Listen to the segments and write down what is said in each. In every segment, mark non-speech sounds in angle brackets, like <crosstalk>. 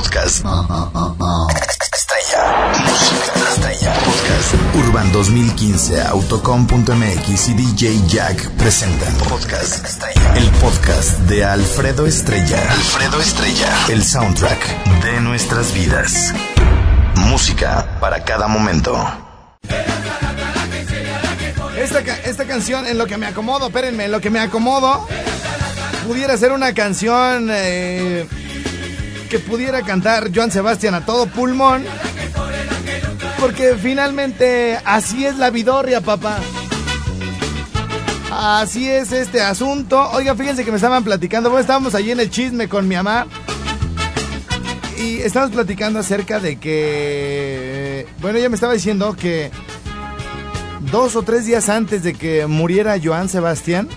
Podcast. Estrella. Música estrella. Podcast. Urban 2015, Autocom.mx y DJ Jack presentan Podcast Estrella. El podcast de Alfredo Estrella. Alfredo Estrella. El soundtrack de nuestras vidas. Música para cada momento. Esta, esta canción, en lo que me acomodo, espérenme, en lo que me acomodo, pudiera ser una canción eh, que pudiera cantar Joan Sebastián a todo pulmón. Porque finalmente así es la vidorria, papá. Así es este asunto. Oiga, fíjense que me estaban platicando. Bueno, estábamos allí en el chisme con mi mamá. Y estábamos platicando acerca de que. Bueno, ella me estaba diciendo que dos o tres días antes de que muriera Joan Sebastián,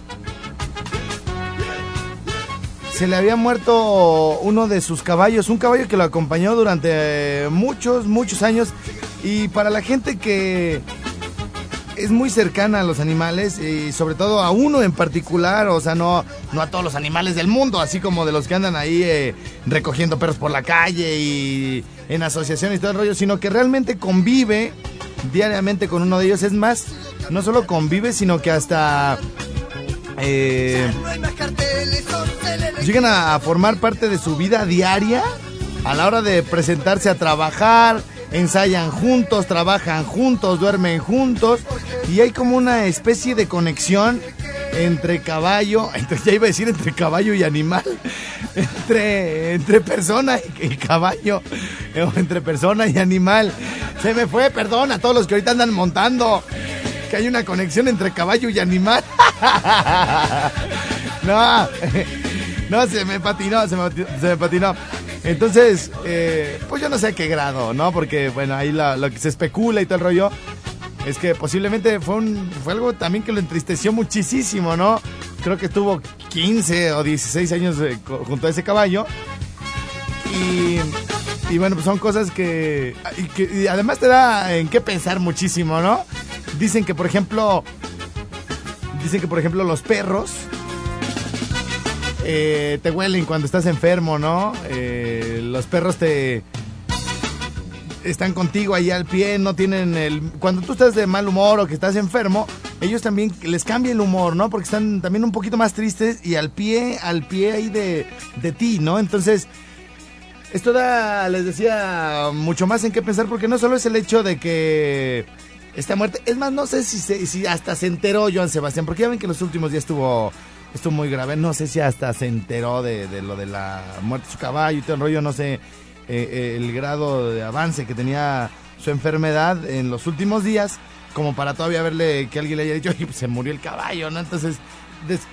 se le había muerto uno de sus caballos, un caballo que lo acompañó durante muchos, muchos años. Y para la gente que es muy cercana a los animales y sobre todo a uno en particular, o sea, no, no a todos los animales del mundo, así como de los que andan ahí eh, recogiendo perros por la calle y en asociaciones y todo el rollo, sino que realmente convive diariamente con uno de ellos. Es más, no solo convive, sino que hasta eh, llegan a formar parte de su vida diaria a la hora de presentarse a trabajar, ensayan juntos, trabajan juntos, duermen juntos y hay como una especie de conexión entre caballo, <laughs> entre, ya iba a decir entre caballo y animal, <laughs> entre, entre persona y, caballo, entre persona y animal. Se me fue, perdón a todos los que ahorita andan montando, que hay una conexión entre caballo y animal. <laughs> no, no, se me patinó, se me, patinó. Entonces, eh, pues yo no sé a qué grado, ¿no? Porque, bueno, ahí lo que se especula y todo el rollo es que posiblemente fue, un, fue algo también que lo entristeció muchísimo, ¿no? Creo que tuvo 15 o 16 años eh, junto a ese caballo. Y, y bueno, pues son cosas que, que y además te da en qué pensar muchísimo, ¿no? Dicen que, por ejemplo, dicen que, por ejemplo, los perros eh, te huelen cuando estás enfermo, ¿no? Eh, los perros te están contigo ahí al pie, no tienen el... Cuando tú estás de mal humor o que estás enfermo, ellos también les cambia el humor, ¿no? Porque están también un poquito más tristes y al pie, al pie ahí de, de ti, ¿no? Entonces, esto da, les decía, mucho más en qué pensar, porque no solo es el hecho de que esta muerte, es más, no sé si, si hasta se enteró Joan Sebastián, porque ya ven que los últimos días estuvo, estuvo muy grave, no sé si hasta se enteró de, de lo de la muerte de su caballo y todo el rollo, no sé eh, eh, el grado de avance que tenía su enfermedad en los últimos días, como para todavía verle que alguien le haya dicho, "Oye, pues, se murió el caballo, ¿no? Entonces,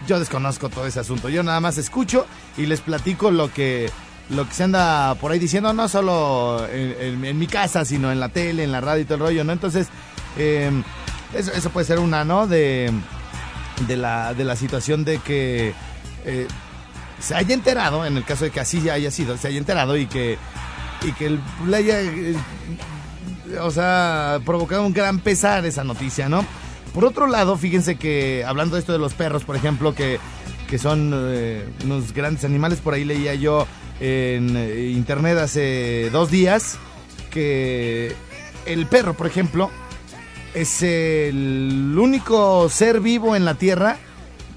yo desconozco todo ese asunto. Yo nada más escucho y les platico lo que lo que se anda por ahí diciendo, no solo en mi casa, sino en la tele, en la radio y todo el rollo, ¿no? Entonces, eh, eso, eso puede ser una, ¿no? De, de, la, de la situación de que eh, se haya enterado, en el caso de que así haya sido, se haya enterado y que, y que el- le haya, eh, o sea, provocado un gran pesar esa noticia, ¿no? Por otro lado, fíjense que hablando de esto de los perros, por ejemplo, que, que son eh, unos grandes animales, por ahí leía yo en internet hace dos días que el perro, por ejemplo, es el único ser vivo en la tierra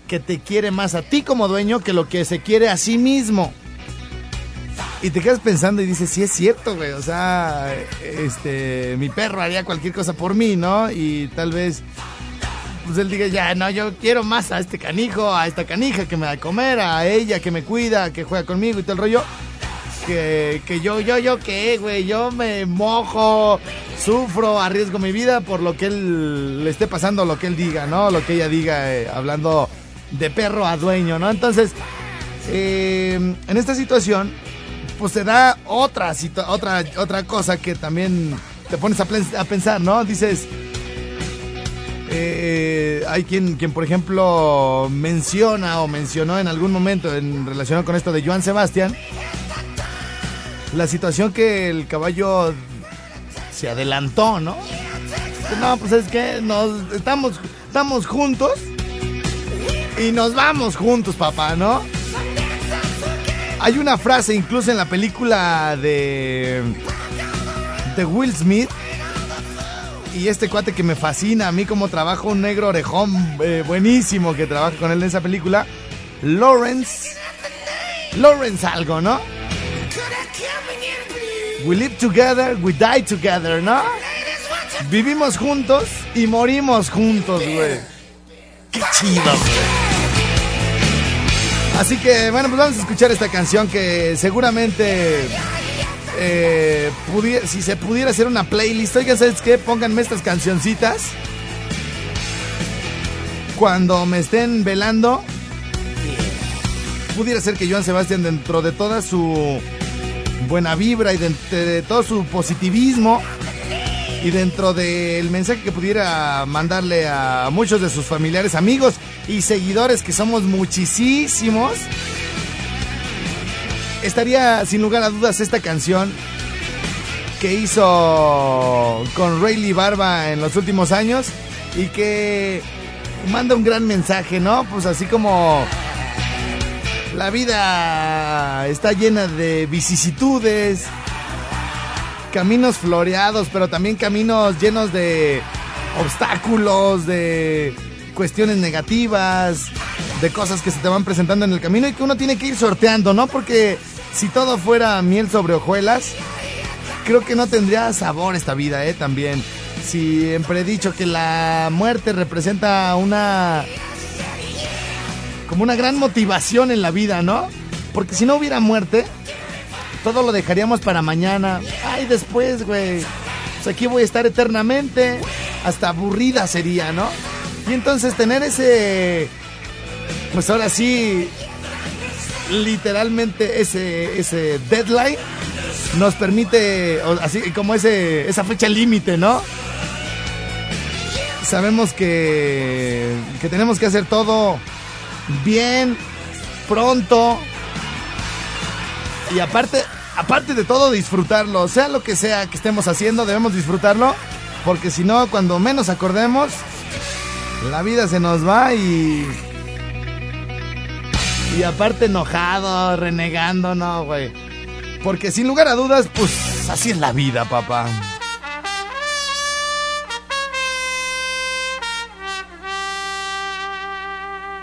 que te quiere más a ti como dueño que lo que se quiere a sí mismo. Y te quedas pensando y dices, sí es cierto, güey. O sea, este, mi perro haría cualquier cosa por mí, ¿no? Y tal vez, pues él diga, ya, no, yo quiero más a este canijo, a esta canija que me da de comer, a ella que me cuida, que juega conmigo y todo el rollo. Que, yo, yo, yo, ¿qué, güey? Yo me mojo, sufro, arriesgo mi vida por lo que él le esté pasando, lo que él diga, ¿no? Lo que ella diga, eh, hablando de perro a dueño, ¿no? Entonces, eh, en esta situación, pues te da otra, otra, otra cosa que también te pones a pensar, ¿no? Dices, eh, hay quien, quien, por ejemplo, menciona o mencionó en algún momento en relación con esto de Joan Sebastián, la situación que el caballo se adelantó, ¿no? No, pues es que nos estamos, estamos juntos y nos vamos juntos, papá, ¿no? Hay una frase incluso en la película de, de Will Smith. Y este cuate que me fascina, a mí como trabajo un negro orejón eh, buenísimo que trabaja con él en esa película. Lawrence. Lawrence algo, ¿no? We live together, we die together, ¿no? Vivimos juntos y morimos juntos, güey. Qué chido, güey. Así que, bueno, pues vamos a escuchar esta canción que seguramente. Eh, si se pudiera hacer una playlist, oigan, ¿sabes qué? Pónganme estas cancioncitas. Cuando me estén velando, pudiera ser que Joan Sebastián, dentro de toda su buena vibra y de todo su positivismo, y dentro del mensaje que pudiera mandarle a muchos de sus familiares, amigos y seguidores, que somos muchísimos, estaría sin lugar a dudas esta canción que hizo con Rayleigh Barba en los últimos años y que manda un gran mensaje, ¿no? Pues así como la vida está llena de vicisitudes, caminos floreados, pero también caminos llenos de obstáculos, de cuestiones negativas, de cosas que se te van presentando en el camino y que uno tiene que ir sorteando, ¿no? Porque si todo fuera miel sobre hojuelas, creo que no tendría sabor esta vida, ¿eh? También. Siempre he dicho que la muerte representa una... como una gran motivación en la vida, ¿no? Porque si no hubiera muerte, todo lo dejaríamos para mañana. Ay, después, güey. Pues aquí voy a estar eternamente. Hasta aburrida sería, ¿no? Y entonces tener ese. Pues ahora sí. Literalmente ese, ese deadline nos permite, así como ese, esa fecha límite, ¿no? Sabemos que, que tenemos que hacer todo bien, pronto, y aparte, aparte de todo, disfrutarlo. Sea lo que sea que estemos haciendo, debemos disfrutarlo. Porque si no, cuando menos acordemos, la vida se nos va y. Y aparte enojado, renegando, no, güey. Porque sin lugar a dudas, pues así es la vida, papá.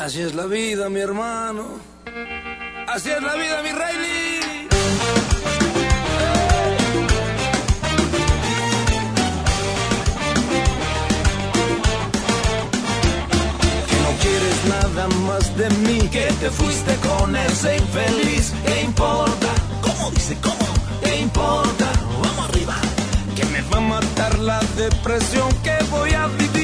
Así es la vida, mi hermano Así es la vida, mi Riley. Que no quieres nada más de mí, que te fuiste con ese infeliz. ¿Qué importa? ¿Cómo dice cómo? ¿Qué importa? Vamos arriba. Que me va a matar la depresión, que voy a vivir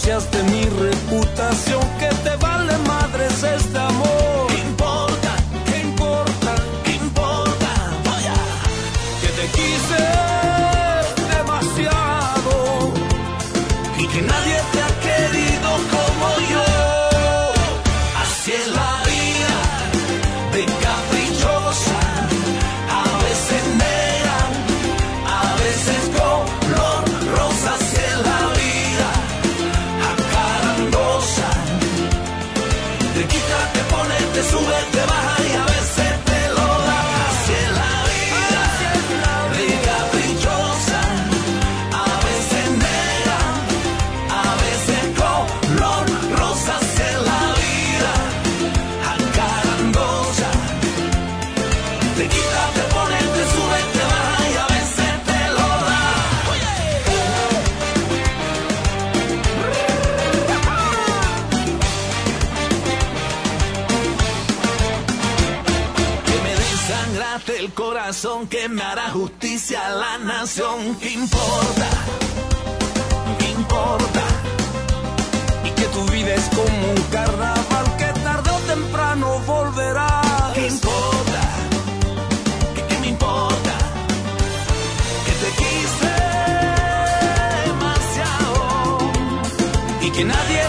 ensuciaste mi reputación, que te vale madres este que me hará justicia a la nación. ¿Qué importa? ¿Qué importa? Y que tu vida es como un carnaval que tarde o temprano volverá. ¿Qué importa? ¿Qué, qué me importa? Que te quise demasiado y que nadie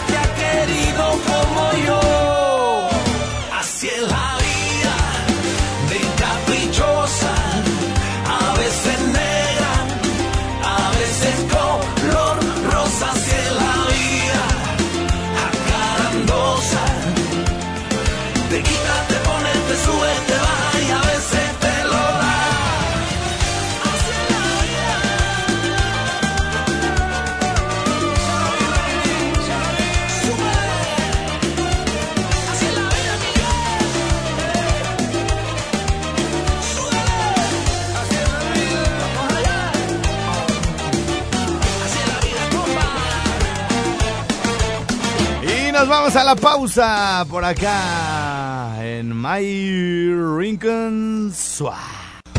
nos vamos a la pausa por acá en My Rincon.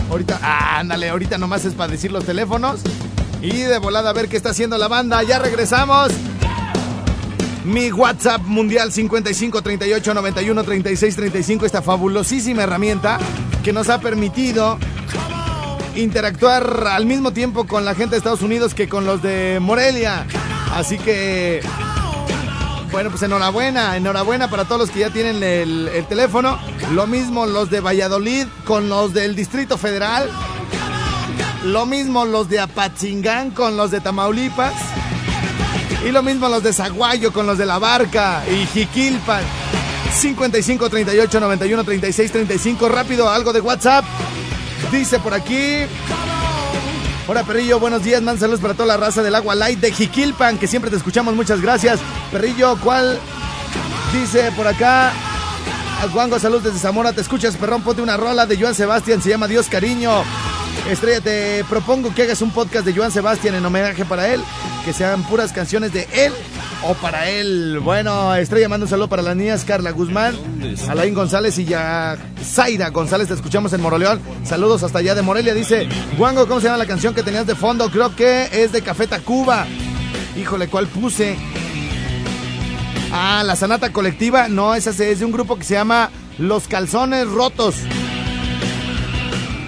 Ahorita, ah, ándale, ahorita nomás es para decir los teléfonos y de volada a ver qué está haciendo la banda. Ya regresamos. Mi WhatsApp mundial 55 38 91 36 35, esta fabulosísima herramienta que nos ha permitido interactuar al mismo tiempo con la gente de Estados Unidos que con los de Morelia. Así que bueno, pues enhorabuena, enhorabuena para todos los que ya tienen el, el teléfono. Lo mismo los de Valladolid con los del Distrito Federal. Lo mismo los de Apatzingán con los de Tamaulipas. Y lo mismo los de Zaguayo con los de La Barca y Jiquilpan. 55 38 91 36 35. Rápido, algo de WhatsApp. Dice por aquí. Hola Perrillo, buenos días, man, saludos para toda la raza del Agua Light de Jiquilpan, que siempre te escuchamos, muchas gracias. Perrillo, ¿cuál? Dice por acá, a Juango, saludos desde Zamora, te escuchas, perrón, ponte una rola de Joan Sebastián, se llama Dios Cariño. Estrella, te propongo que hagas un podcast de Joan Sebastián en homenaje para él, que sean puras canciones de él o para él. Bueno, Estrella, manda un saludo para las niñas Carla Guzmán, Alain González y ya Zaira González, te escuchamos en Moroleón. Saludos hasta allá de Morelia. Dice, Juango, ¿cómo se llama la canción que tenías de fondo? Creo que es de Café Tacuba. Híjole, ¿cuál puse? Ah, la Sanata Colectiva. No, esa es de un grupo que se llama Los Calzones Rotos.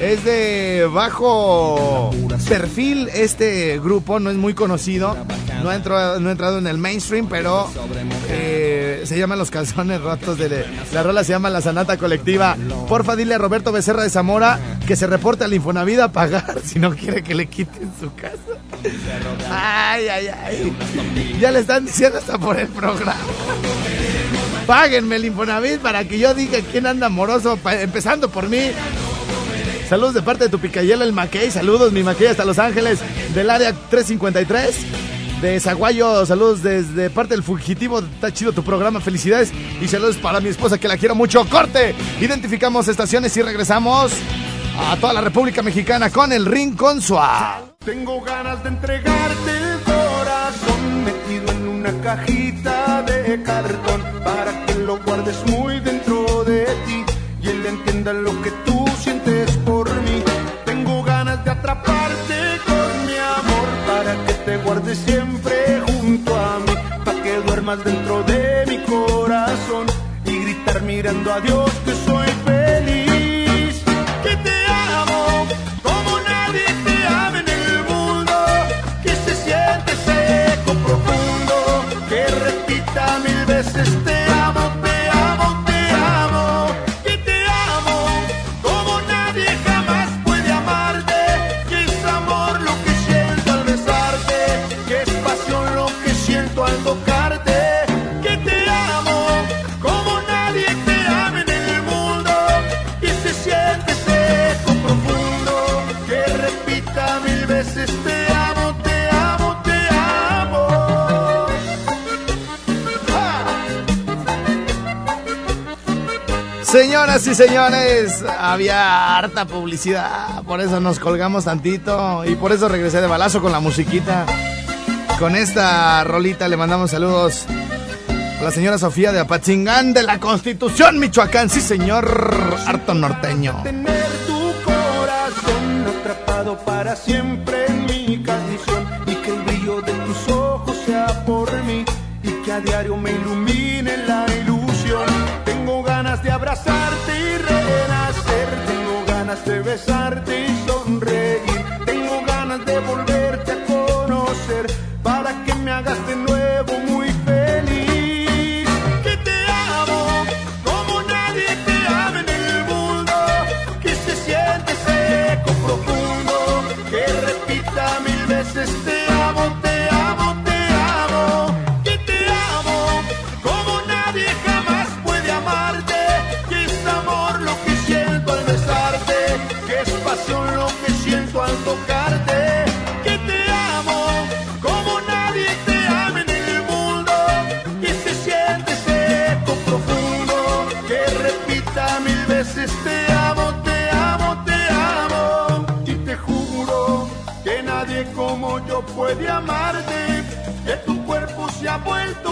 Es de bajo perfil este grupo, no es muy conocido, no ha entrado, no entrado en el mainstream, pero eh, se llama Los Calzones Rotos. De, la rola se llama La Sanata Colectiva. Porfa, dile a Roberto Becerra de Zamora que se reporte al Infonavit a pagar <laughs> si no quiere que le quiten su casa. Ay, ay, ay. Ya le están diciendo hasta por el programa. Páguenme el Infonavit para que yo diga quién anda amoroso, empezando por mí. Saludos de parte de tu picayela, el Mackey. Saludos, mi Mackey, hasta Los Ángeles, del área 353. De Zaguayo, saludos desde parte del fugitivo. Está chido tu programa, felicidades. Y saludos para mi esposa que la quiero mucho. Corte. Identificamos estaciones y regresamos a toda la República Mexicana con el Rincón Suave. Tengo ganas de entregarte el corazón metido en una cajita de cartón para que lo guardes muy dentro de ti y él entienda lo que tú sientes por mí. Tengo ganas de atraparte con mi amor para que te guardes siempre duermas dentro de mi corazón y gritar mirando a Dios Señoras y señores, había harta publicidad, por eso nos colgamos tantito y por eso regresé de balazo con la musiquita. Con esta rolita le mandamos saludos a la señora Sofía de Apatzingán de la Constitución, Michoacán. Sí, señor, harto norteño. Tener tu quedado para siempre abrazarte y renacer, tengo ganas de besarte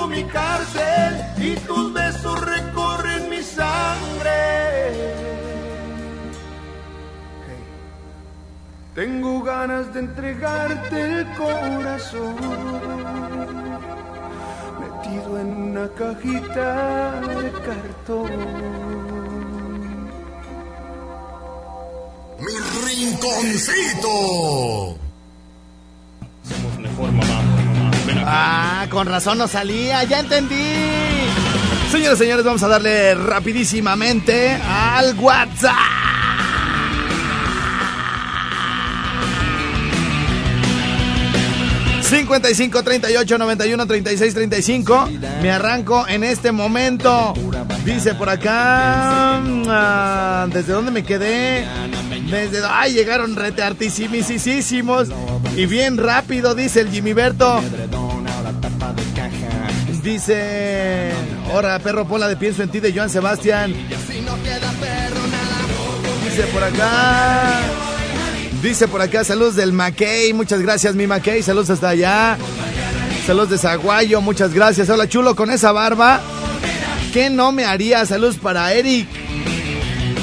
mi cárcel y tus besos recorren mi sangre. Tengo ganas de entregarte el corazón, metido en una cajita de cartón. Mi rinconcito. Con razón no salía, ya entendí. Señores, señores, vamos a darle rapidísimamente al WhatsApp. ...55 38 91 36 35... ...me arranco en este momento... ...dice por acá... ah, ¿Desde dónde me quedé? Desde... ¡Ay, llegaron reteartísimos! Y bien rápido, dice el Jimmy Berto... Dice... Ahora, perro, ponla de pienso en ti de Joan Sebastián... Dice por acá... Dice por acá, saludos del Mackey, muchas gracias mi Mackey, saludos hasta allá. Saludos de Zaguayo, muchas gracias. Hola chulo, con esa barba, ¿qué no me haría? Saludos para Eric.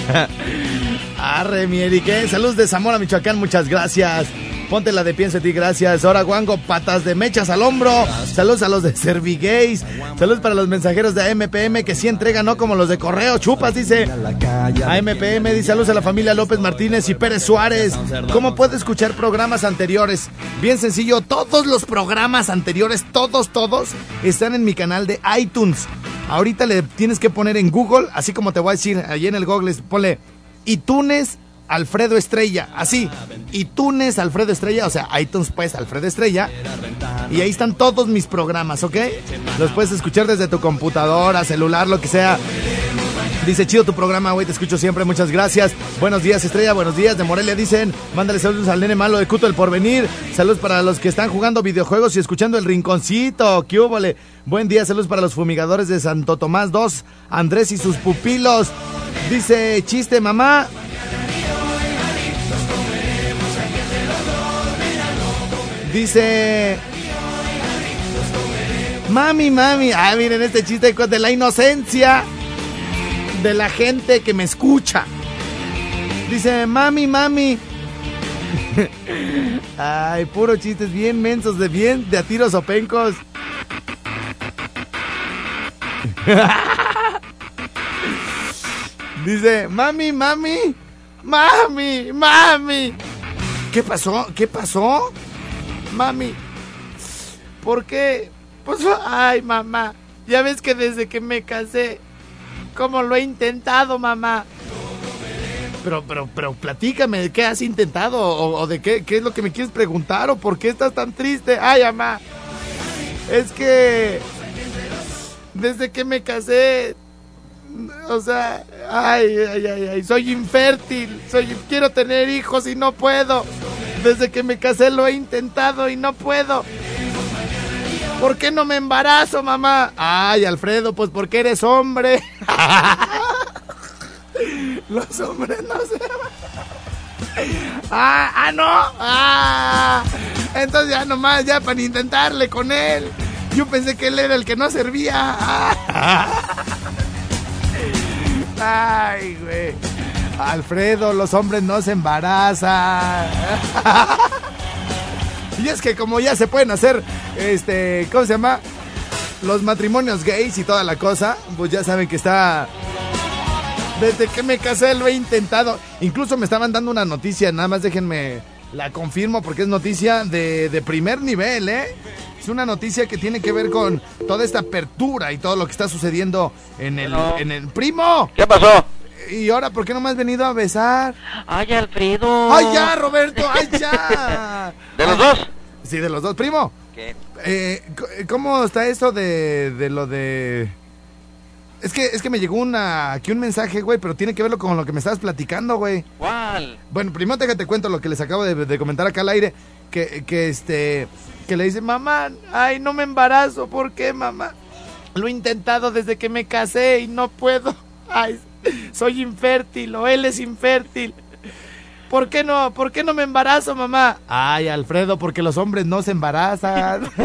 <laughs> Arre mi Eric, ¿eh? saludos de Zamora, Michoacán, muchas gracias. Ponte la de pienso en ti, gracias. Ahora Guango, patas de mechas al hombro. Saludos a los de Servigays. Saludos para los mensajeros de AMPM que sí entregan, no como los de correo. Chupas, dice. AMPM dice saludos a la familia López Martínez y Pérez Suárez. ¿Cómo puede escuchar programas anteriores? Bien sencillo, todos los programas anteriores, todos, todos, están en mi canal de iTunes. Ahorita le tienes que poner en Google, así como te voy a decir, allí en el Google, ponle iTunes Alfredo Estrella, así, iTunes Alfredo Estrella, o sea, iTunes pues Alfredo Estrella. Y ahí están todos mis programas, ¿ok? Los puedes escuchar desde tu computadora, celular, lo que sea. Dice, chido tu programa, güey, te escucho siempre, muchas gracias. Buenos días, Estrella, buenos días. De Morelia dicen, mándale saludos al nene malo de Cuto del Porvenir. Saludos para los que están jugando videojuegos y escuchando el rinconcito. ¿Qué húbole? Buen día, saludos para los fumigadores de Santo Tomás 2, Andrés y sus pupilos. Dice, chiste, mamá. Dice... Mami, mami. Ah, miren este chiste de la inocencia de la gente que me escucha. Dice, mami, mami. <laughs> Ay, puro chistes bien mensos, de bien, de a tiros o pencos. <laughs> Dice, mami, mami, mami, mami. ¿Qué pasó? ¿Qué pasó? Mami, ¿por qué? Pues, ay, mamá, ya ves que desde que me casé, ¿cómo lo he intentado, mamá? Pero, pero, pero, platícame, ¿de qué has intentado? ¿O, o de qué, qué es lo que me quieres preguntar? ¿O por qué estás tan triste? Ay, mamá, es que desde que me casé, o sea, ay, ay, ay, ay, soy infértil, soy, quiero tener hijos y no puedo. Desde que me casé lo he intentado y no puedo. ¿Por qué no me embarazo, mamá? Ay, Alfredo, pues porque eres hombre. <laughs> Los hombres no se... Ah, ah, no. Ah, entonces ya nomás, ya para intentarle con él. Yo pensé que él era el que no servía. <laughs> Ay, güey. Alfredo, los hombres no se embarazan. <laughs> y es que como ya se pueden hacer, este, ¿cómo se llama? Los matrimonios gays y toda la cosa, pues ya saben que está... Desde que me casé lo he intentado. Incluso me estaban dando una noticia, nada más déjenme la confirmo porque es noticia de, de primer nivel, ¿eh? Es una noticia que tiene que ver con toda esta apertura y todo lo que está sucediendo en el, Bueno. en el primo. ¿Qué pasó? Y ahora, ¿por qué no me has venido a besar? Ay, Alfredo. ¡Ay, ya, Roberto! ¡Ay, ya! <laughs> ¿De los dos? Sí, de los dos. Primo, ¿Qué? eh, ¿cómo está esto de, de lo de...? Es que, es que me llegó una, aquí un mensaje, güey, pero tiene que verlo con lo que me estabas platicando, güey. ¿Cuál? Bueno, primero te, te cuento lo que les acabo de, de comentar acá al aire, que, que este, que le dice, mamá, ay, no me embarazo, ¿por qué, mamá? Lo he intentado desde que me casé y no puedo. <laughs> Ay, <laughs> soy infértil o él es infértil. ¿Por qué no? ¿Por qué no me embarazo, mamá? Ay, Alfredo, porque los hombres no se embarazan. <laughs>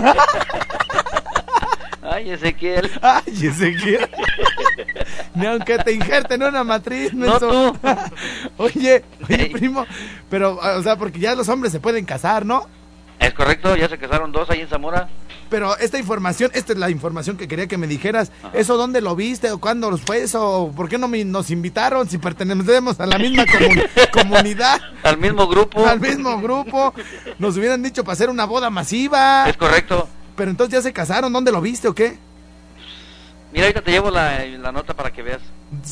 Ay, Ezequiel. Ay, Ezequiel. Ni aunque te injerten una matriz, No tú. <laughs> Oye, oye, primo, pero, o sea, porque ya los hombres se pueden casar, ¿no? Es correcto, ya se casaron dos ahí en Zamora. Pero esta información, esta es la información que quería que me dijeras. ¿Eso dónde lo viste o cuándo fue eso? ¿Por qué no me- nos invitaron si pertenecemos a la misma <laughs> comun- comunidad? Al mismo grupo. Al mismo grupo. Nos hubieran dicho para hacer una boda masiva. Es correcto. Pero entonces ya se casaron. ¿Dónde lo viste o qué? Mira, ahorita te llevo la, la nota para que veas.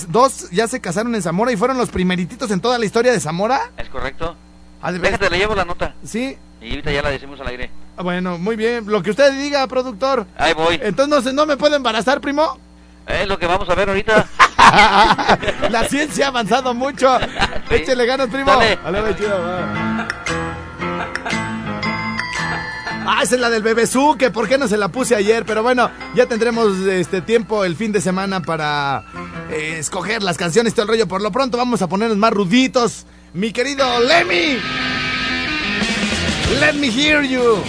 Dos ya se casaron en Zamora y fueron los primerititos en toda la historia de Zamora. Es correcto. Ah. Déjate, le llevo la nota. Sí. Y ahorita ya la decimos al aire. Ah, Bueno, muy bien. Lo que usted diga, productor. Ahí voy. Entonces no, me puedo embarazar, primo. Es lo que vamos a ver ahorita. <laughs> La ciencia ha avanzado mucho. Sí. Échele ganas, primo. Dale. Dale, chido, va. Ah, esa es la del bebezú, que por qué no se la puse ayer, pero bueno, ya tendremos este tiempo el fin de semana para eh, escoger las canciones, todo el rollo. Por lo pronto vamos a ponernos más ruditos. Mi querido Lemmy. Let me hear you.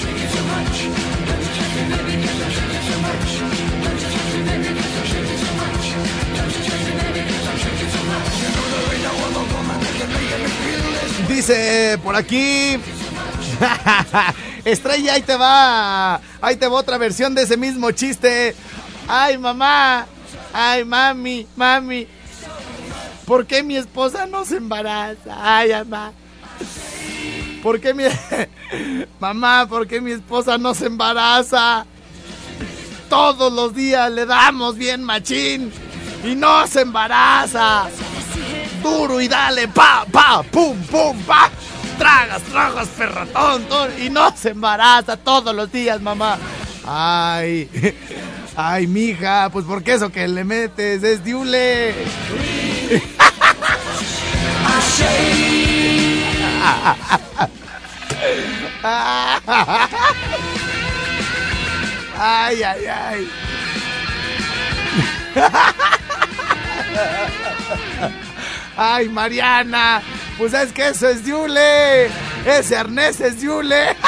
Dice por aquí. <laughs> Estrella, ahí te va. Ahí te va otra versión de ese mismo chiste. Ay, mamá. Ay, mami, mami. ¿Por qué mi esposa no se embaraza? Ay, mamá. ¿Por qué mi... <laughs> mamá, ¿por qué mi esposa no se embaraza? Todos los días le damos bien machín y no se embaraza duro y dale, pa, pa, pum, pum, pa. Tragas, tragas, perratón, ton, y no se embaraza todos los días, mamá. Ay, <laughs> ay, mija, pues porque eso que le metes es diule. Ay, ay, ay. <laughs> Ay, Mariana, pues es que eso es Yule. Ese arnés es Yule. <laughs>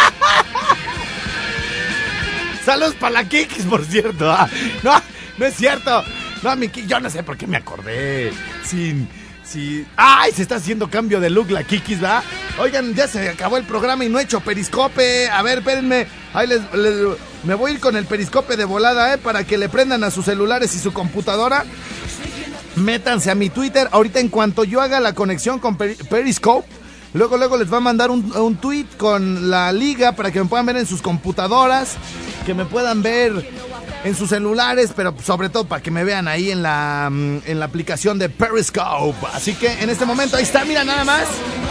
Saludos para la Kikis, por cierto. Ah, No, no es cierto. No, mi yo no sé por qué me acordé. Sin, sin. ¡Ay! Se está haciendo cambio de look la Kikis, ¿va? Oigan, ya se acabó el programa y no he hecho periscope. A ver, espérenme. Ahí les, les- me voy a ir con el periscope de volada, ¿eh? Para que le prendan a sus celulares y su computadora. Métanse a mi Twitter. Ahorita en cuanto yo haga la conexión con Peri- Periscope, luego luego les va a mandar un, un tweet con la liga para que me puedan ver en sus computadoras, que me puedan ver en sus celulares, pero sobre todo para que me vean ahí en la, mm, en la aplicación de Periscope. Así que en este momento ahí está, mira nada más.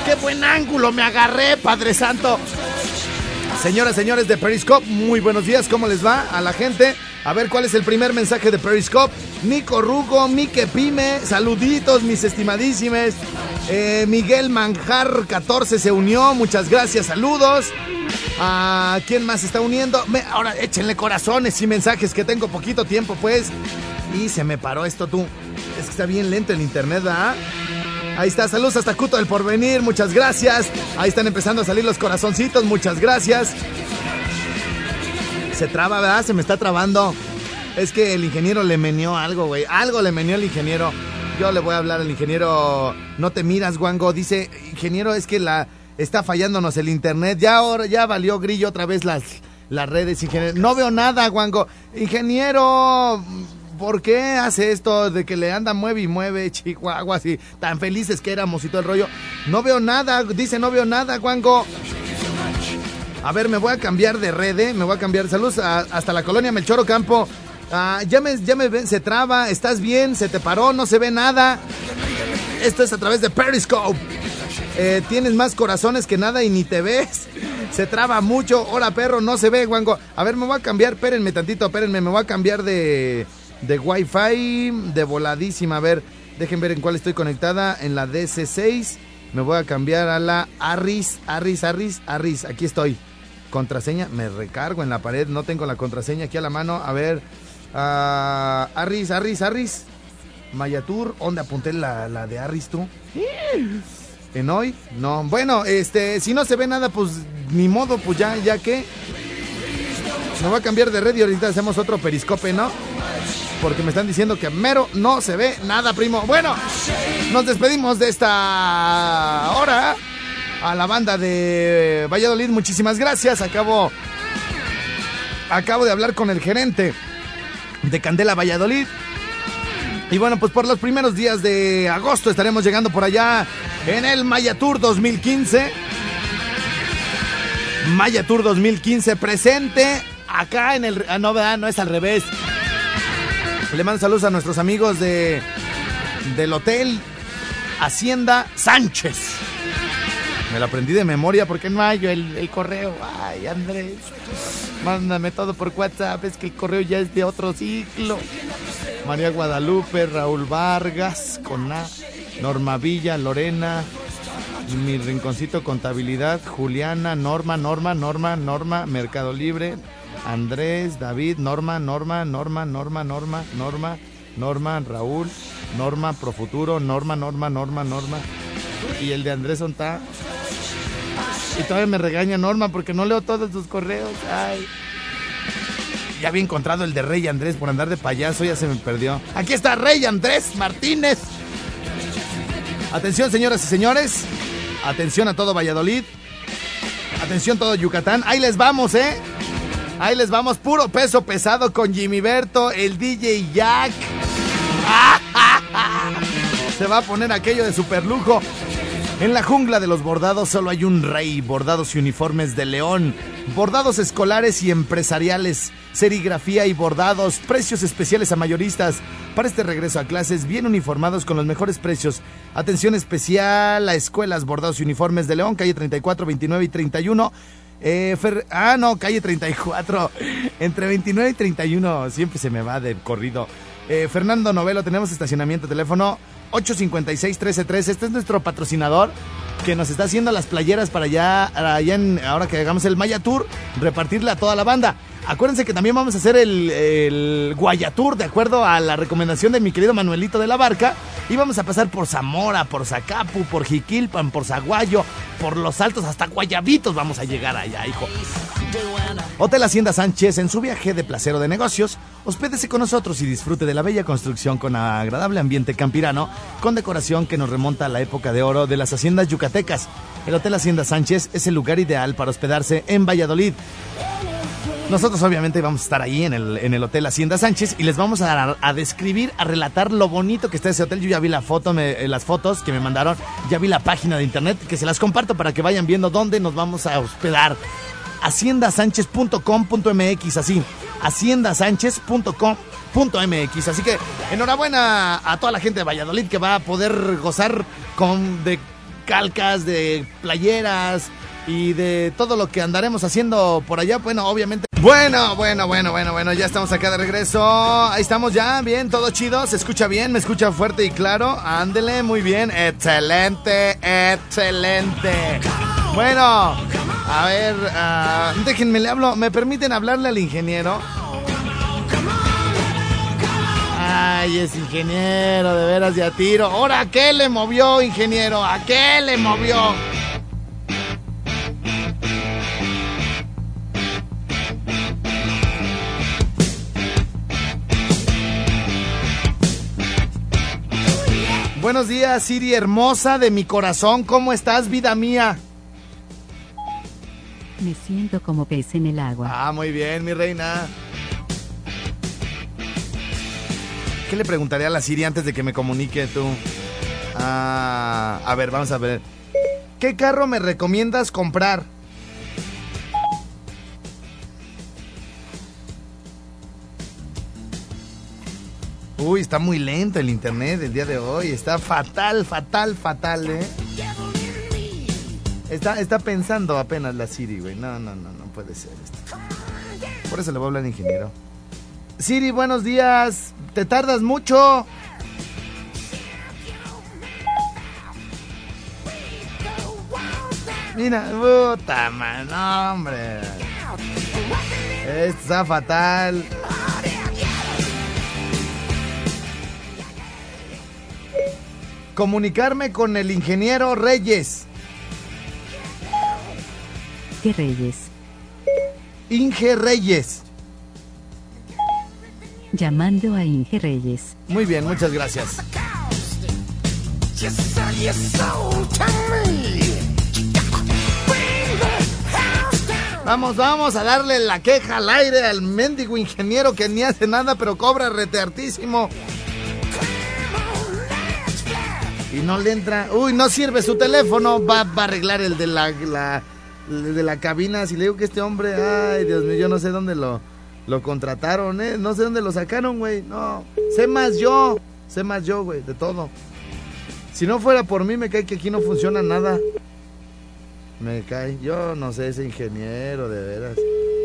Qué buen ángulo me agarré, Padre Santo. Señoras, señores de Periscope, muy buenos días, ¿cómo les va a la gente? A ver cuál es el primer mensaje de Periscope. Nico Rugo, Mike Pime, saluditos, mis estimadísimes. Eh, Miguel Manjar 14 se unió, muchas gracias, saludos. ¿A quién más está uniendo? Ahora échenle corazones y mensajes que tengo poquito tiempo, pues. Y se me paró esto tú. Es que está bien lento el internet, ¿verdad? Ahí está, saludos hasta Cuto del Porvenir, muchas gracias. Ahí están empezando a salir los corazoncitos, muchas gracias. Se traba, ¿verdad? Se me está trabando. Es que el ingeniero le meneó algo, güey. Algo le meneó el ingeniero. Yo le voy a hablar al ingeniero. No te miras, Wango. Dice, ingeniero, es que la está fallándonos el internet. Ya ahora ya valió grillo otra vez las, las redes, ingeniero. No veo nada, Wango. Ingeniero, ¿por qué hace esto de que le anda mueve y mueve, Chihuahua, así tan felices que éramos y todo el rollo? No veo nada, dice, no veo nada, Wango. A ver, me voy a cambiar de red, me voy a cambiar. Saludos a- hasta la colonia Melchoro Campo. Ah, ya me, ya me ven, se traba, estás bien, se te paró, no se ve nada. Esto es a través de Periscope. Eh, tienes más corazones que nada y ni te ves. Se traba mucho. Hola, perro, no se ve, guango. A ver, me voy a cambiar, espérenme tantito, espérenme, me voy a cambiar de, de Wi-Fi, de voladísima. A ver, dejen ver en cuál estoy conectada. En la DC6. Me voy a cambiar a la Arris, Arris, Arris, Arris. Aquí estoy. Contraseña, me recargo en la pared. No tengo la contraseña aquí a la mano. A ver. ah, Arris, Arris, Arris. Mayatur, ¿dónde apunté la, la de Arris tú? ¿En hoy? No. Bueno, este, si no se ve nada, pues ni modo, pues ya, ya que. Me voy a cambiar de red y ahorita hacemos otro periscope, ¿no? Porque me están diciendo que mero no se ve nada, primo. Bueno, nos despedimos de esta hora. A la banda de Valladolid, muchísimas gracias. Acabo. Acabo de hablar con el gerente de Candela Valladolid. Y bueno, pues por los primeros días de agosto estaremos llegando por allá en el Maya Tour 2015. Maya Tour 2015 presente acá en el... Ah, no, no es al revés. Le mando saludos a nuestros amigos de del hotel Hacienda Sánchez. Me lo aprendí de memoria porque no hay el, el correo. Ay, Andrés, mándame todo por WhatsApp. Es que el correo ya es de otro ciclo. María Guadalupe, Raúl Vargas, Coná, Norma Villa, Lorena, mi rinconcito contabilidad, Juliana, Norma, Norma, Norma, Norma, Mercado Libre, Andrés, David, Norma, Norma, Norma, Norma, Norma, Norma, Norma, Raúl, Norma, Profuturo, Norma, Norma, Norma, Norma. Y el de Andrés Onta. Y todavía me regaña Norma porque no leo todos sus correos. Ay. Ya había encontrado el de Rey Andrés por andar de payaso, ya se me perdió. Aquí está Rey Andrés Martínez. Atención, señoras y señores. Atención a todo Valladolid. Atención todo Yucatán. Ahí les vamos, ¿eh? Ahí les vamos, puro peso pesado con Jimmy Berto, el DJ Jack. <laughs> Se va a poner aquello de super lujo. En la jungla de los bordados solo hay un rey, bordados y uniformes de león, bordados escolares y empresariales, serigrafía y bordados, precios especiales a mayoristas. Para este regreso a clases, bien uniformados con los mejores precios. Atención especial a escuelas, bordados y uniformes de León, calle 34, 29 y 31. Eh, ah, no, calle 34. Entre 29 y 31. Siempre se me va de corrido. Eh, Fernando Novelo, tenemos estacionamiento, teléfono 856-1313. Este es nuestro patrocinador que nos está haciendo las playeras para allá, allá ahora que hagamos el Maya Tour, repartirle a toda la banda. Acuérdense que también vamos a hacer el, el Guaya Tour, de acuerdo a la recomendación de mi querido Manuelito de la Barca. Y vamos a pasar por Zamora, por Zacapu, por Jiquilpan, por Zaguayo, por Los Altos, hasta Guayabitos vamos a llegar allá, hijo. Hotel Hacienda Sánchez, en su viaje de placer o de negocios, hospédese con nosotros y disfrute de la bella construcción con agradable ambiente campirano, con decoración que nos remonta a la época de oro de las haciendas yucatecas. El Hotel Hacienda Sánchez es el lugar ideal para hospedarse en Valladolid. Nosotros obviamente vamos a estar ahí en el, en el Hotel Hacienda Sánchez y les vamos a, a describir, a relatar lo bonito que está ese hotel. Yo ya vi la foto, me- eh, las fotos que me mandaron, ya vi la página de internet, que se las comparto para que vayan viendo dónde nos vamos a hospedar. haciendasánchez.com.mx, así, haciendasánchez.com.mx. Así que enhorabuena a toda la gente de Valladolid que va a poder gozar con de calcas, de playeras y de todo lo que andaremos haciendo por allá. Bueno, obviamente. Bueno, bueno, bueno, bueno, bueno, ya estamos acá de regreso. Ahí estamos ya, bien, todo chido. ¿Se escucha bien? ¿Me escucha fuerte y claro? Ándele, muy bien. Excelente, excelente. Bueno, a ver, ah, déjenme le hablo. ¿Me permiten hablarle al ingeniero? Ay, es ingeniero, de veras de a tiro. ¿Ahora a qué le movió, ingeniero? ¿A qué le movió? Buenos días, Siri hermosa de mi corazón. ¿Cómo estás, vida mía? Me siento como pez en el agua. Ah, muy bien, mi reina. ¿Qué le preguntaría a la Siri antes de que me comunique tú? Ah, a ver, vamos a ver. ¿Qué carro me recomiendas comprar? Uy, está muy lento el internet el día de hoy. Está fatal, fatal, fatal, ¿eh? Está, está pensando apenas la Siri, güey. No, no, no, no puede ser esto. Por eso le voy a hablar ingeniero. Siri, buenos días. ¿Te tardas mucho? Mira, puta man, hombre. Está fatal. Comunicarme con el ingeniero Reyes. ¿Qué reyes? Inge Reyes. Llamando a Inge Reyes. Muy bien, muchas gracias. Vamos, vamos a darle la queja al aire al mendigo ingeniero que ni hace nada pero cobra reteartísimo. Y no le entra. Uy, no sirve su teléfono. Va, a arreglar el de la, de la cabina. Si le digo que este hombre, ay, Dios mío, yo no sé dónde lo, lo contrataron, ¿eh? No sé dónde lo sacaron, güey. No. Sé más yo. Sé más yo, güey, de todo. Si no fuera por mí, me cae que aquí no funciona nada. Me cae. Yo no sé, ese ingeniero, de veras.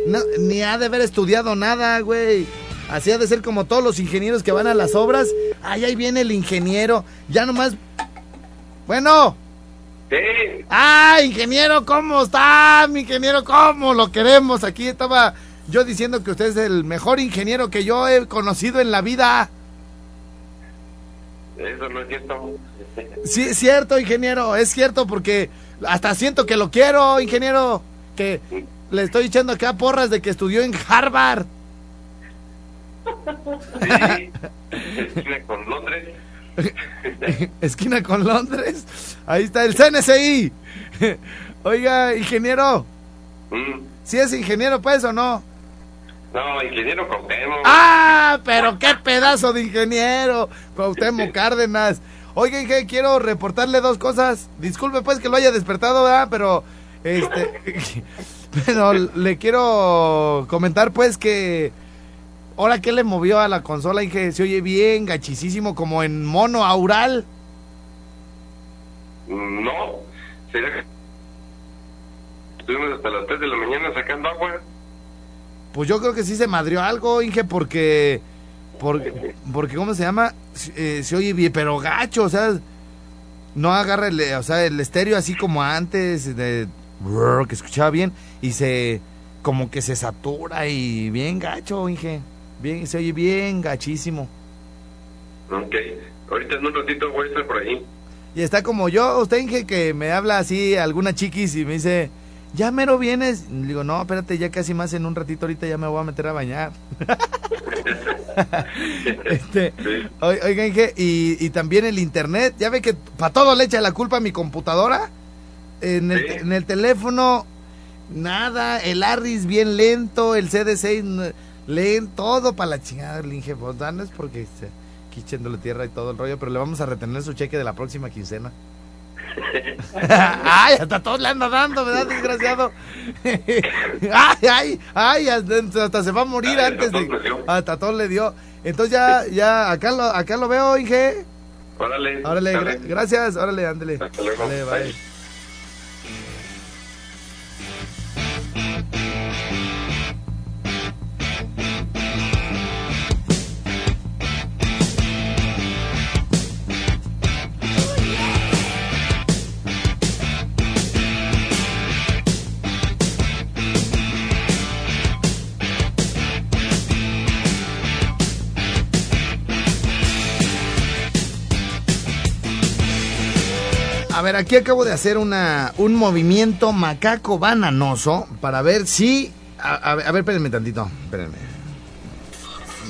No, ni ha de haber estudiado nada, güey. Así ha de ser como todos los ingenieros que van a las obras. Ay, ahí viene el ingeniero. Ya nomás. Bueno. Sí, ¡Ah, ingeniero! ¿Cómo está? Mi ingeniero, ¿cómo lo queremos? Aquí estaba yo diciendo que usted es el mejor ingeniero que yo he conocido en la vida. eso no es cierto. Sí, es cierto, ingeniero, es cierto porque hasta siento que lo quiero, ingeniero. Que le estoy echando acá porras de que estudió en Harvard. Sí, <laughs> con Londres. <laughs> Esquina con Londres. Ahí está el CNCI. <laughs> Oiga, ingeniero, Mm, ¿sí es ingeniero pues o no? No, ingeniero Cuauhtémoc. ¡Ah! Pero qué pedazo de ingeniero. Cuauhtémoc <laughs> Cárdenas. Oiga, Inge, quiero reportarle dos cosas. Disculpe pues que lo haya despertado, ¿verdad? Pero, este... pero le quiero comentar pues que... Ahora que le movió a la consola, Inge, se oye bien, gachicísimo, como en mono aural. No, será que estuvimos hasta las 3 de la mañana sacando agua. Pues yo creo que sí se madrió algo, Inge, porque... Porque, porque ¿cómo se llama? Eh, se oye bien, pero gacho, o sea... No agarra el, o sea, el estéreo así como antes, de... que escuchaba bien, y se... Como que se satura y bien gacho, Inge. Bien, se oye bien gachísimo. Ok, ahorita en un ratito voy a estar por ahí. Y está como yo, usted Inge, que me habla así, alguna chiquis, y me dice... ¿Ya mero vienes? Y digo, no, espérate, ya casi más en un ratito, ahorita ya me voy a meter a bañar. <laughs> Este, Sí. oi- oiga, Inge, y, y también el internet, ya ve que para todo le echa la culpa a mi computadora. En el, Sí. en el teléfono, nada, el Arris bien lento, el CD6 n- lento, todo para la chingada, el Inge. Pues, no es porque aquí echándole tierra y todo el rollo, pero le vamos a retener su cheque de la próxima quincena. <laughs> ay, hasta todos le anda dando, ¿verdad, desgraciado? <laughs> ay, ay, ay, hasta, hasta se va a morir Ay, antes de. le. Hasta todos le dio. Entonces ya, ya, acá lo, acá lo veo, Inge. Órale. Órale, gra- gracias, órale, ándele. Hasta luego. Órale, bye. Bye. A ver, aquí acabo de hacer una, un movimiento macaco bananoso para ver si... A, a a ver, espérenme tantito, espérenme.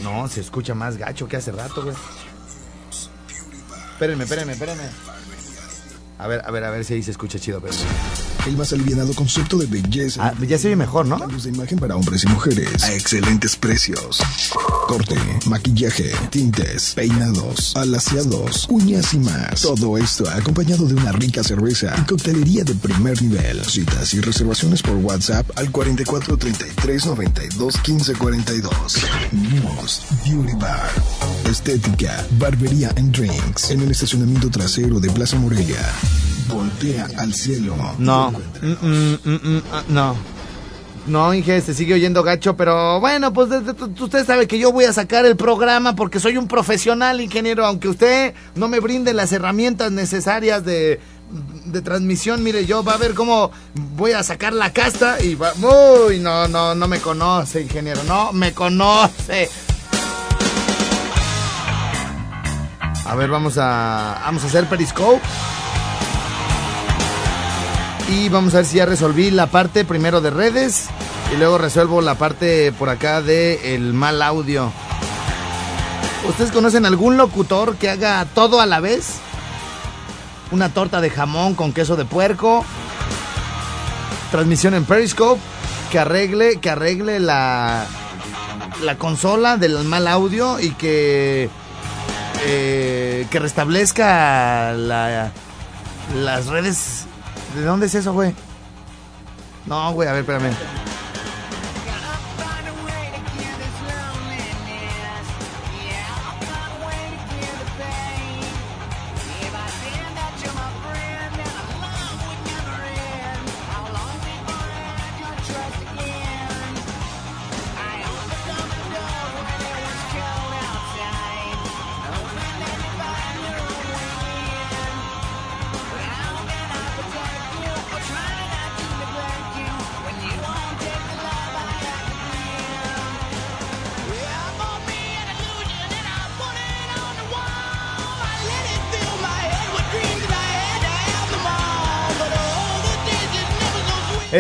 No, se escucha más gacho que hace rato, güey. Espérenme, espérenme, espérenme. A ver, a ver, a ver si ahí se escucha chido. Pero... El más alivianado concepto de belleza. Ah, ya se mejor, ¿no? Cambios de imagen para hombres y mujeres a excelentes precios. Corte, maquillaje, tintes, peinados, alaciados, uñas y más. Todo esto acompañado de una rica cerveza y coctelería de primer nivel. Citas y reservaciones por WhatsApp al 44 33 92 15 42. Moss Beauty Bar. Estética, barbería and drinks. En el estacionamiento trasero de Plaza Morelia. Voltea al cielo. No. Mm, mm, mm, mm, ah, no. No, Inge, se sigue oyendo gacho, pero bueno, pues usted sabe que yo voy a sacar el programa porque soy un profesional ingeniero, aunque usted no me brinde las herramientas necesarias de, de transmisión, mire, yo va a ver cómo voy a sacar la casta y va... Uy, no, no, no me conoce, ingeniero, no me conoce. A ver, vamos a, vamos a hacer Periscope. Y vamos a ver si ya resolví la parte primero de redes y luego resuelvo la parte por acá de el mal audio. ¿Ustedes conocen algún locutor que haga todo a la vez? Una torta de jamón con queso de puerco. Transmisión en Periscope que arregle que arregle la la consola del mal audio y que eh, que restablezca la, las redes. ¿De dónde es eso, güey? No, güey, a ver, espérame.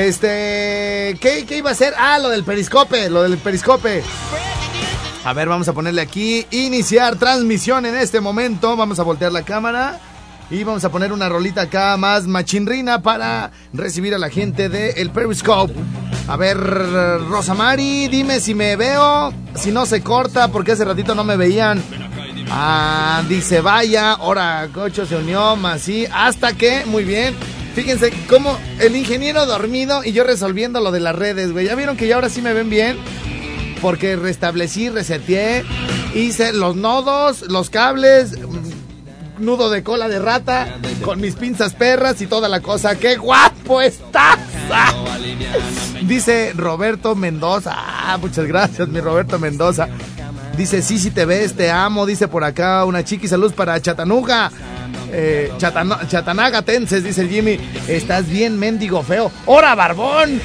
Este, ¿qué, qué iba a hacer? Ah, lo del periscope, lo del periscope. A ver, vamos a ponerle aquí, iniciar transmisión en este momento. Vamos a voltear la cámara y vamos a poner una rolita acá más machinrina para recibir a la gente del el periscope. A ver, Rosamari, dime si me veo, si no se corta, porque hace ratito no me veían. Ah, dice, vaya, ahora Cocho se unió, más sí, hasta que, muy bien. Fíjense cómo el ingeniero dormido y yo resolviendo lo de las redes, güey. ¿Ya vieron que ya ahora sí me ven bien? Porque restablecí, reseteé, hice los nodos, los cables, mm, nudo de cola de rata, con mis pinzas perras y toda la cosa. ¡Qué guapo estás! <laughs> Dice Roberto Mendoza. Ah, muchas gracias, mi Roberto Mendoza. Dice, sí, sí te ves, te amo. Dice por acá una chiqui salud para Chatanuga. Eh, Tenses, dice el Jimmy. Estás bien, mendigo feo. ¡Hora, barbón!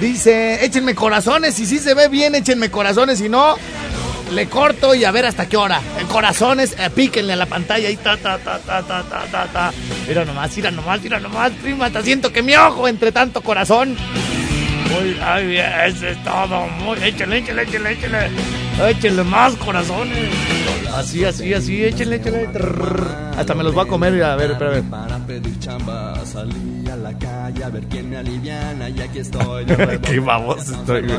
Dice, échenme corazones. Si sí se ve bien, échenme corazones. Si no, le corto y a ver hasta qué hora. En corazones, eh, píquenle a la pantalla y ta, ta, ta, ta, ta, ta, ta, ta. Mira nomás, mira nomás, mira nomás, prima. Hasta siento que mi ojo entre tanto corazón. Muy, ay, eso es todo. Muy, échale, échale, échale, échale. Échale más corazones. Así, así, así, échale. Trrr. Hasta me los voy a comer. A ver, espera, a ver. Para pedir chamba, salí a la calle a ver quién me aliviana y aquí estoy. <laughs> Qué baboso estoy, güey.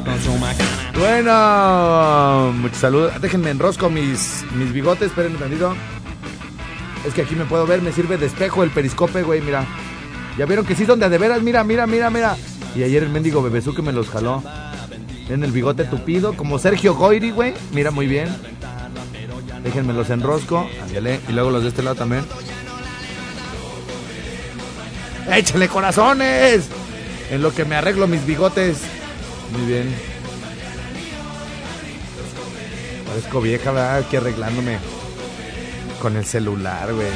Bueno, muchos saludos. Déjenme enrosco mis, mis bigotes, espérenme tantito. Es que aquí me puedo ver, me sirve de espejo el periscope, güey, mira. Ya vieron que sí son de de veras, mira, mira, mira, mira. Y ayer el mendigo bebezú que me los jaló. En el bigote tupido, como Sergio Goiri, güey. Mira muy bien. Déjenme los enrosco. Y luego los de este lado también. ¡Échale corazones! En lo que me arreglo mis bigotes. Muy bien. Parezco vieja, ¿verdad? Aquí arreglándome con el celular, güey.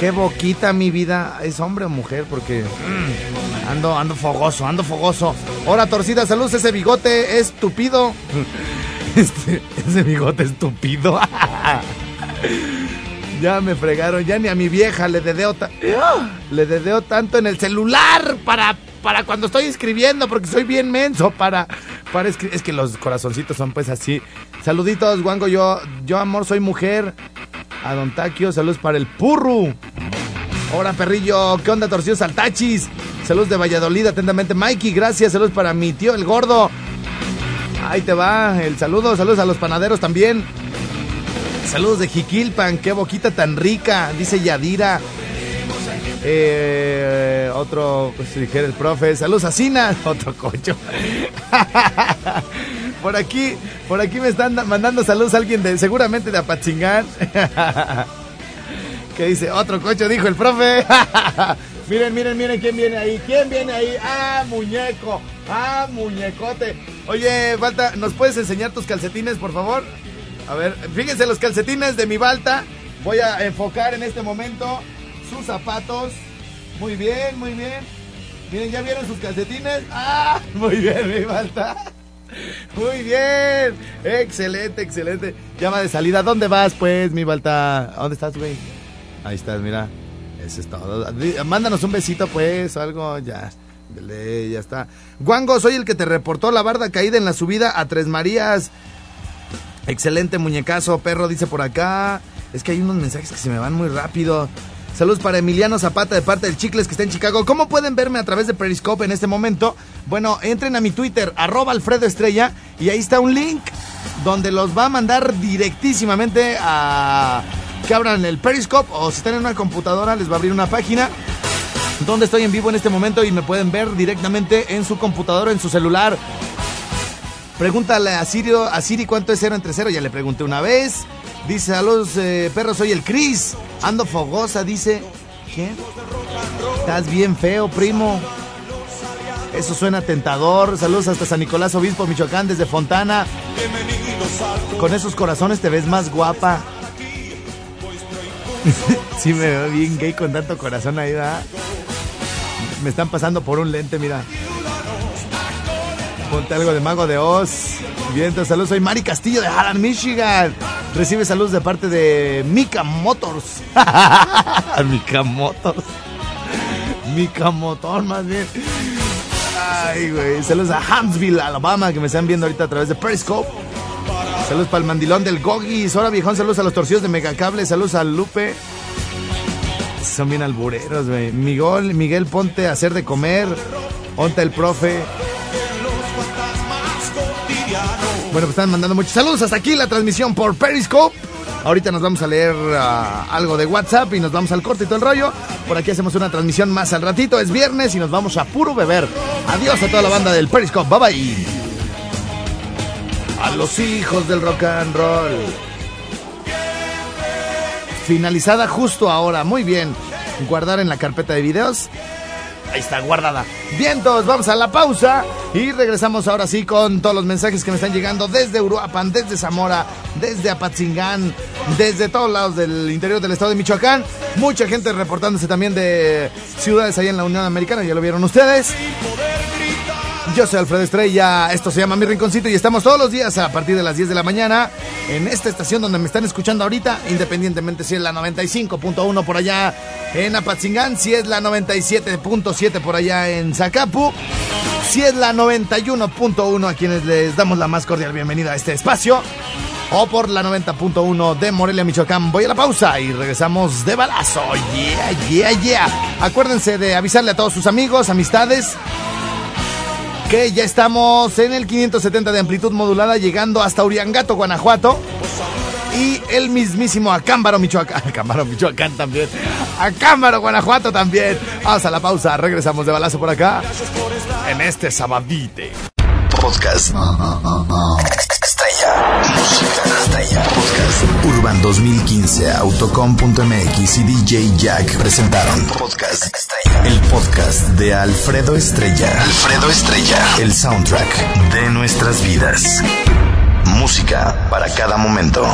Qué boquita mi vida. ¿Es hombre o mujer? Porque mm, ando, ando fogoso, ando fogoso. Ahora, torcida, saludos. Ese bigote es tupido. <laughs> Este, ese bigote estúpido. <laughs> ya me fregaron, ya ni a mi vieja le dedeo, le dedeo tanto en el celular para, para cuando estoy escribiendo, porque soy bien menso para, para Es que los corazoncitos son pues así. Saluditos, Wango, yo, yo amor, soy mujer. A Don saludos para el Purru. Hola perrillo, ¿qué onda torcidos saltachis? Saludos de Valladolid, atentamente Mikey, gracias, saludos para mi tío el gordo. Ahí te va, el saludo, saludos a los panaderos también. Saludos de Jiquilpan, qué boquita tan rica, dice Yadira. Eh, otro, pues dijera el profe, saludos a Sina, <laughs> otro cocho. <laughs> por aquí, por aquí me están mandando saludos a alguien de, seguramente de Apatzingán. <laughs> que dice, otro cocho, dijo el profe. <laughs> miren, miren, miren quién viene ahí. ¿Quién viene ahí? Ah, muñeco. Ah, muñecote. Oye, Balta, ¿nos puedes enseñar tus calcetines, por favor? A ver, fíjense los calcetines de mi Balta. Voy a enfocar en este momento sus zapatos. Muy bien, muy bien. Miren, ¿ya vieron sus calcetines? Ah, <laughs> muy bien, mi Balta. Muy bien. Excelente, excelente. Llama de salida. ¿Dónde vas, pues, mi Balta? ¿Dónde estás, güey? Ahí estás, mira. Eso es todo. Mándanos un besito, pues, o algo. Ya. Dele, ya está. Guango, soy el que te reportó la barda caída en la subida a Tres Marías. Excelente muñecazo, perro, dice por acá. Es que hay unos mensajes que se me van muy rápido. Saludos para Emiliano Zapata de parte del Chicles que está en Chicago. ¿Cómo pueden verme a través de Periscope en este momento? Bueno, entren a mi Twitter, arroba Alfredo Estrella, y ahí está un link donde los va a mandar directísimamente a que abran el Periscope o si están en una computadora les va a abrir una página donde estoy en vivo en este momento y me pueden ver directamente en su computadora, en su celular. Pregúntale a, Sirio, a Siri cuánto es cero entre cero, ya le pregunté una vez. Dice a los eh, perros, soy el Chris. Ando fogosa, dice. ¿Quién? Estás bien feo, primo. Eso suena tentador. Saludos hasta San Nicolás Obispo, Michoacán, desde Fontana. Con esos corazones te ves más guapa. <laughs> sí, me veo bien gay con tanto corazón ahí, ¿verdad? Me están pasando por un lente, mira. Ponte algo de Mago de Oz. Bien, saludos. Soy Mari Castillo de Harlan, Michigan. Recibe saludos de parte de Mika Motors. <laughs> Mika Motors. Mika Motor, más bien. Ay, güey. Saludos a Huntsville, Alabama, que me están viendo ahorita a través de Periscope. Saludos para el mandilón del Gogis. Hola, viejón. Saludos a los torcidos de Megacable. Saludos a Lupe. Son bien albureros, güey. Miguel, Miguel, ponte a hacer de comer. Onta el profe. Bueno, pues están mandando muchos saludos. Hasta aquí la transmisión por Periscope. Ahorita nos vamos a leer uh, algo de WhatsApp y nos vamos al corte y todo el rollo. Por aquí hacemos una transmisión más al ratito. Es viernes y nos vamos a puro beber. Adiós a toda la banda del Periscope. Bye bye. A los hijos del rock and roll. Finalizada justo ahora. Muy bien. Guardar en la carpeta de videos. Ahí está, guardada. Vientos, vamos a la pausa y regresamos ahora sí con todos los mensajes que me están llegando desde Uruapan, desde Zamora, desde Apatzingán, desde todos lados del interior del estado de Michoacán. Mucha gente reportándose también de ciudades ahí en la Unión Americana, ya lo vieron ustedes. Yo soy Alfredo Estrella, esto se llama Mi Rinconcito y estamos todos los días a partir de las 10 de la mañana en esta estación donde me están escuchando ahorita, independientemente si es la 95.1 por allá en Apatzingán, si es la 97.7 por allá en Zacapu, si es la 91.1 a quienes les damos la más cordial bienvenida a este espacio, o por la 90.1 de Morelia, Michoacán. Voy a la pausa y regresamos de balazo. Yeah, yeah, yeah. Acuérdense de avisarle a todos sus amigos, amistades que ya estamos en el 570 de amplitud modulada, llegando hasta Uriangato, Guanajuato. Y el mismísimo Acámbaro, Michoacán. <laughs> Acámbaro, Michoacán también. Acámbaro, Guanajuato también. Vamos a la pausa, regresamos de balazo por acá. En este sabadite. Podcast. Estrella. Música estrella. Podcast. Urban 2015, Autocom.mx y DJ Jack presentaron Podcast Estrella. El podcast de Alfredo Estrella. Alfredo Estrella. El soundtrack de nuestras vidas. Música para cada momento.